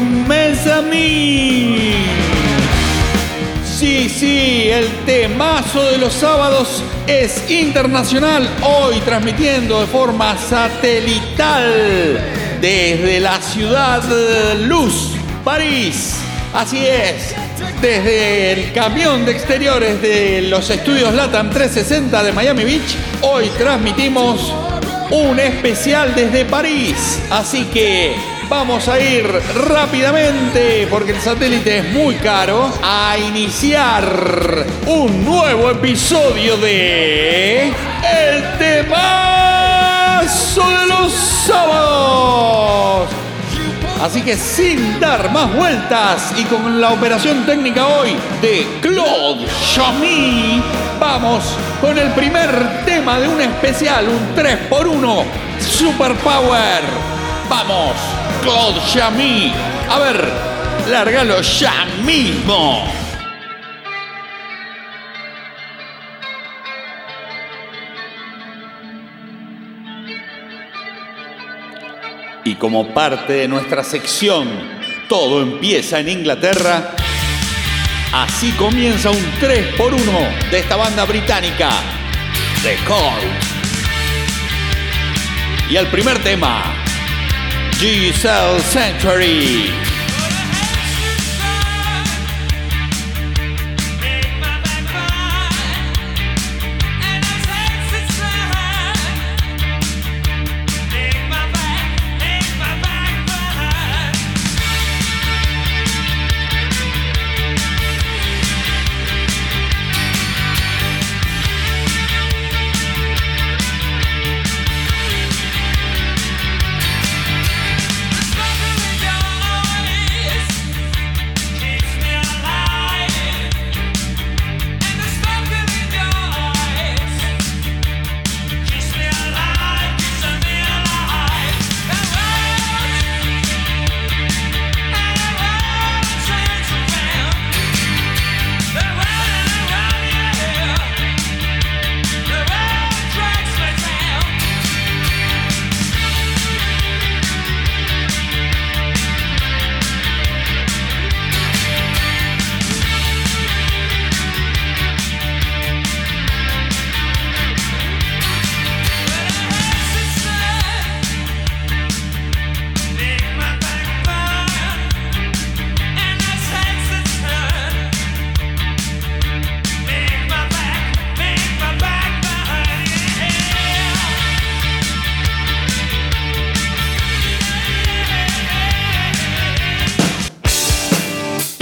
mes amis. Sí, sí, el temazo de los sábados es internacional, hoy transmitiendo de forma satelital desde la ciudad Luz, París. Así es, desde el camión de exteriores de los estudios LATAM 360 de Miami Beach, hoy transmitimos un especial desde París. Así que vamos a ir rápidamente, porque el satélite es muy caro, a iniciar un nuevo episodio de El temazo de los sábados. Así que sin dar más vueltas y con la operación técnica hoy de Claude Chamy, vamos con el primer tema de un especial, un 3x1 Super Power. Vamos, Claude Chamy. A ver, lárgalo ya mismo. Y como parte de nuestra sección Todo empieza en Inglaterra, así comienza un 3x1 de esta banda británica, The Call. Y el primer tema, G cell Sanctuary.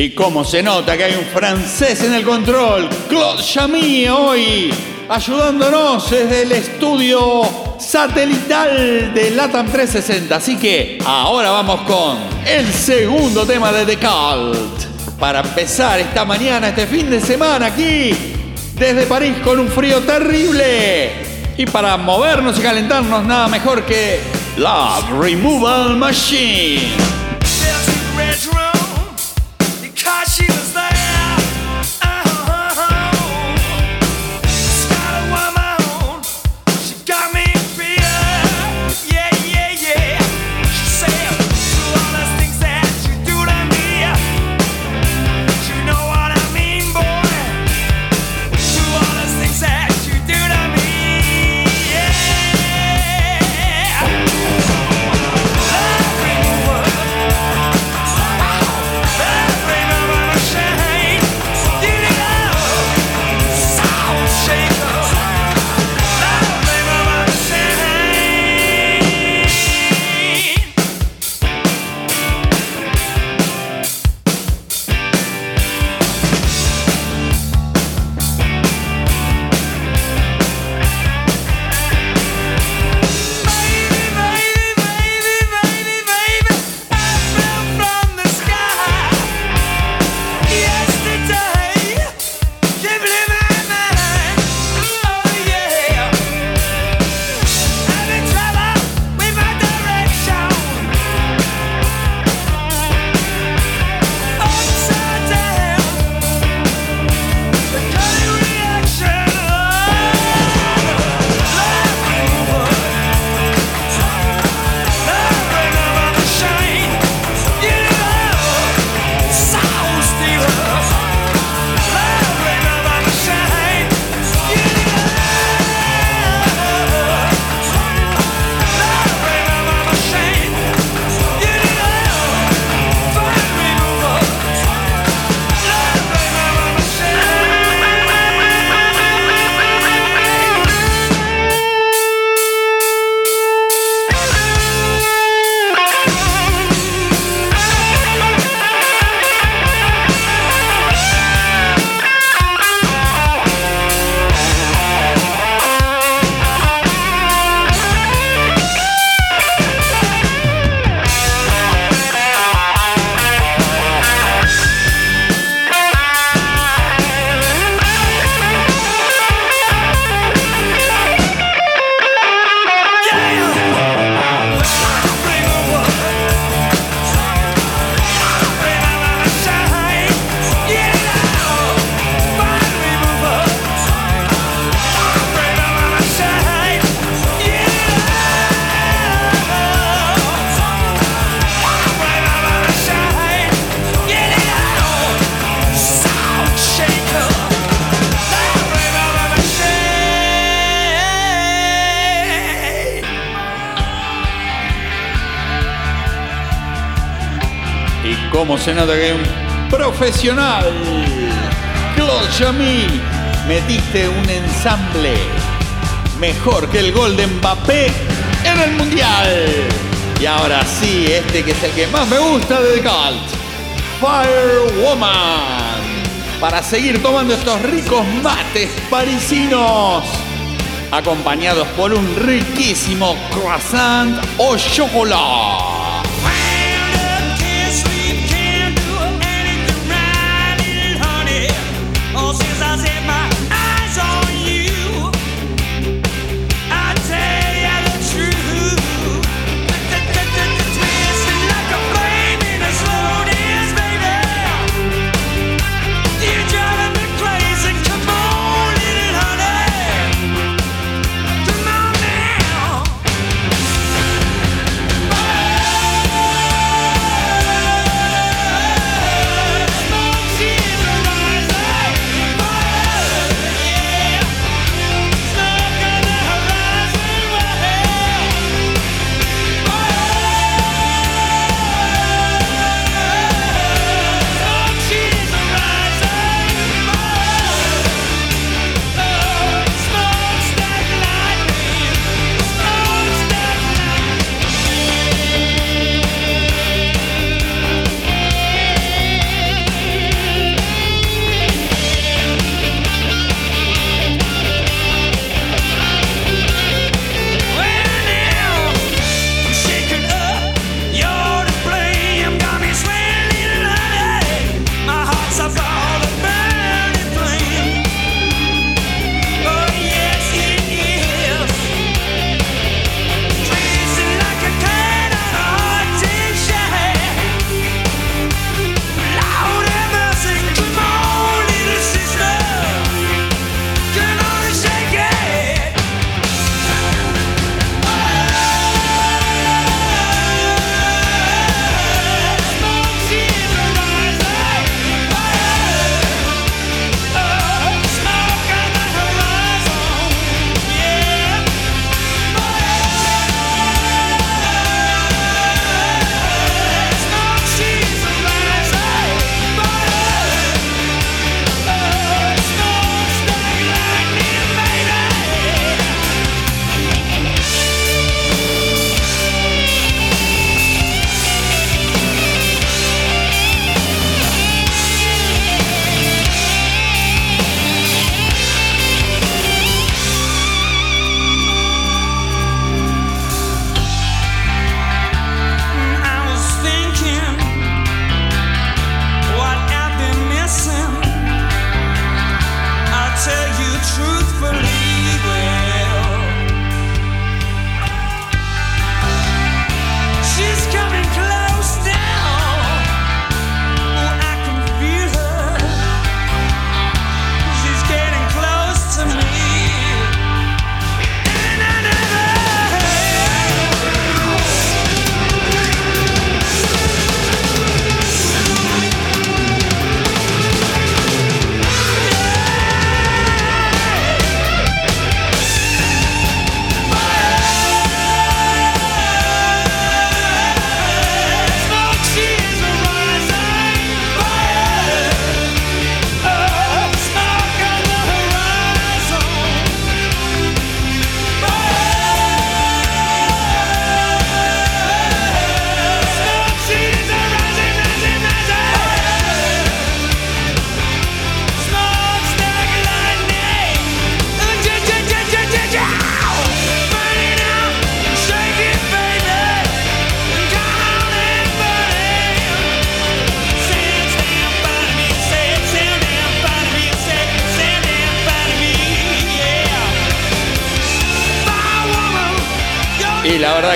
Y cómo se nota que hay un francés en el control, Claude Chamy hoy ayudándonos desde el estudio satelital de LATAM 360. Así que ahora vamos con el segundo tema de The Cult. Para empezar esta mañana, este fin de semana aquí, desde París con un frío terrible. Y para movernos y calentarnos, nada mejor que Love Removal Machine. Cause she cómo se nota que un profesional. Claude metiste un ensamble mejor que el gol de Mbappé en el Mundial. Y ahora sí, este que es el que más me gusta de The Cult, Fire Woman. Para seguir tomando estos ricos mates parisinos, acompañados por un riquísimo croissant o chocolate.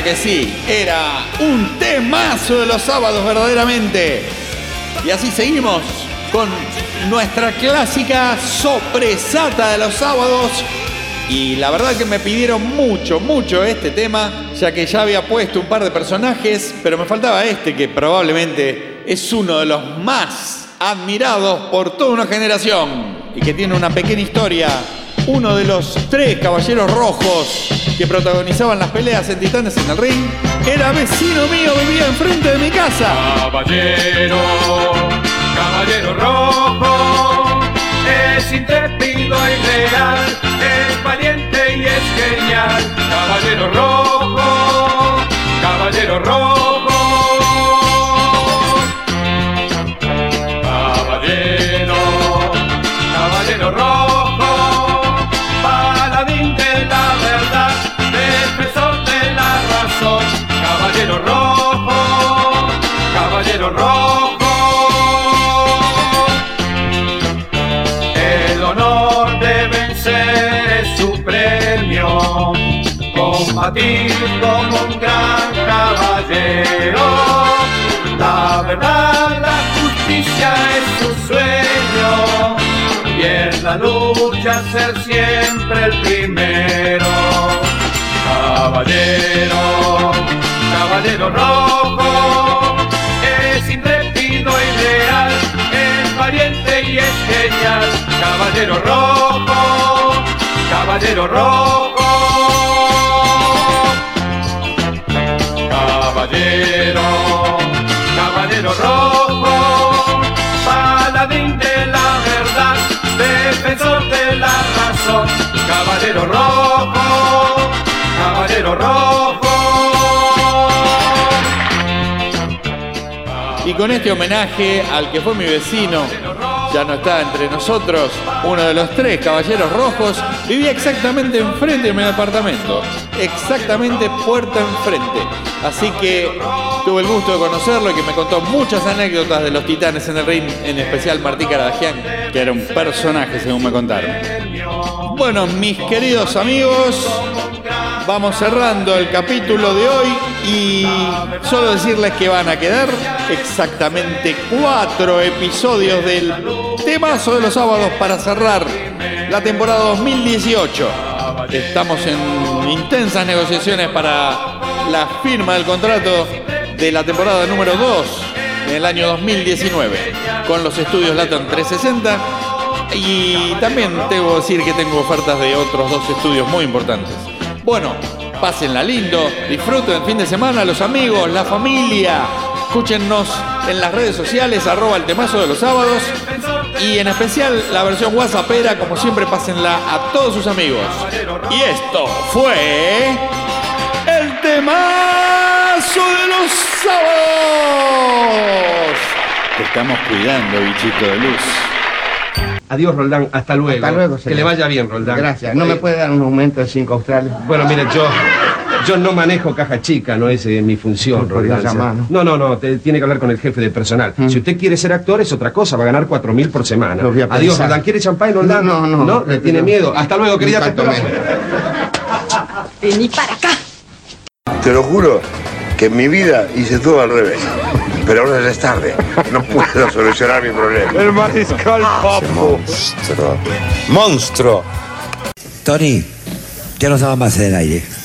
Que sí, era un temazo de los sábados verdaderamente. Y así seguimos con nuestra clásica sopresata de los sábados. Y la verdad que me pidieron mucho, mucho este tema, ya que ya había puesto un par de personajes, pero me faltaba este que probablemente es uno de los más admirados por toda una generación y que tiene una pequeña historia uno de los tres caballeros rojos que protagonizaban las peleas en Titanes en el ring, era vecino mío, vivía enfrente de mi casa. Caballero, caballero rojo, es intrépido y leal, es valiente y es como un gran caballero. La verdad, la justicia es su sueño, y en la lucha ser siempre el primero. Caballero, caballero rojo, es intrépido y leal, es valiente y es genial. Caballero rojo, caballero rojo. Caballero rojo, paladín de la verdad, defensor de la razón. Caballero rojo, caballero rojo. Y con este homenaje al que fue mi vecino, ya no está entre nosotros, uno de los tres caballeros rojos, vivía exactamente enfrente de mi departamento, exactamente puerta enfrente. Así que tuve el gusto de conocerlo y que me contó muchas anécdotas de los titanes en el ring, en especial Martí Caradagian, que era un personaje según me contaron. Bueno, mis queridos amigos, vamos cerrando el capítulo de hoy y solo decirles que van a quedar exactamente cuatro episodios del temazo de los sábados para cerrar la temporada 2018. Estamos en intensas negociaciones para la firma del contrato de la temporada número 2 en el año 2019 con los estudios Latam 360 y también que decir que tengo ofertas de otros dos estudios muy importantes. Bueno, pásenla lindo, disfruten el fin de semana, los amigos, la familia. Escúchennos en las redes sociales, arroba el temazo de los sábados. Y en especial la versión WhatsAppera, como siempre, pásenla a todos sus amigos. Y esto fue el temazo de los sábados. Te estamos cuidando, bichito de luz. Adiós, Roldán. Hasta luego. Hasta luego, Que señor. le vaya bien, Roldán. Gracias. ¿No me puede dar un aumento de 5 australes? Bueno, mire, yo, yo no manejo caja chica, no es eh, mi función, Roldán. llamar, ¿no? No, no, no, te- tiene que hablar con el jefe de personal. Mm. Si usted quiere ser actor, es otra cosa, va a ganar cuatro mil por semana. Lo voy a Adiós. Roldán. ¿Quiere champán, Roldán? No, no, no. ¿No? ¿Le tiene miedo? Hasta luego, querida. te. Vení para acá. Te lo juro que en mi vida hice todo al revés. Pero ahora ya es tarde. No puedo solucionar mi problema. El mariscal Papo. Monstruo. Monstruo. Tony, ya no estaba más en el aire.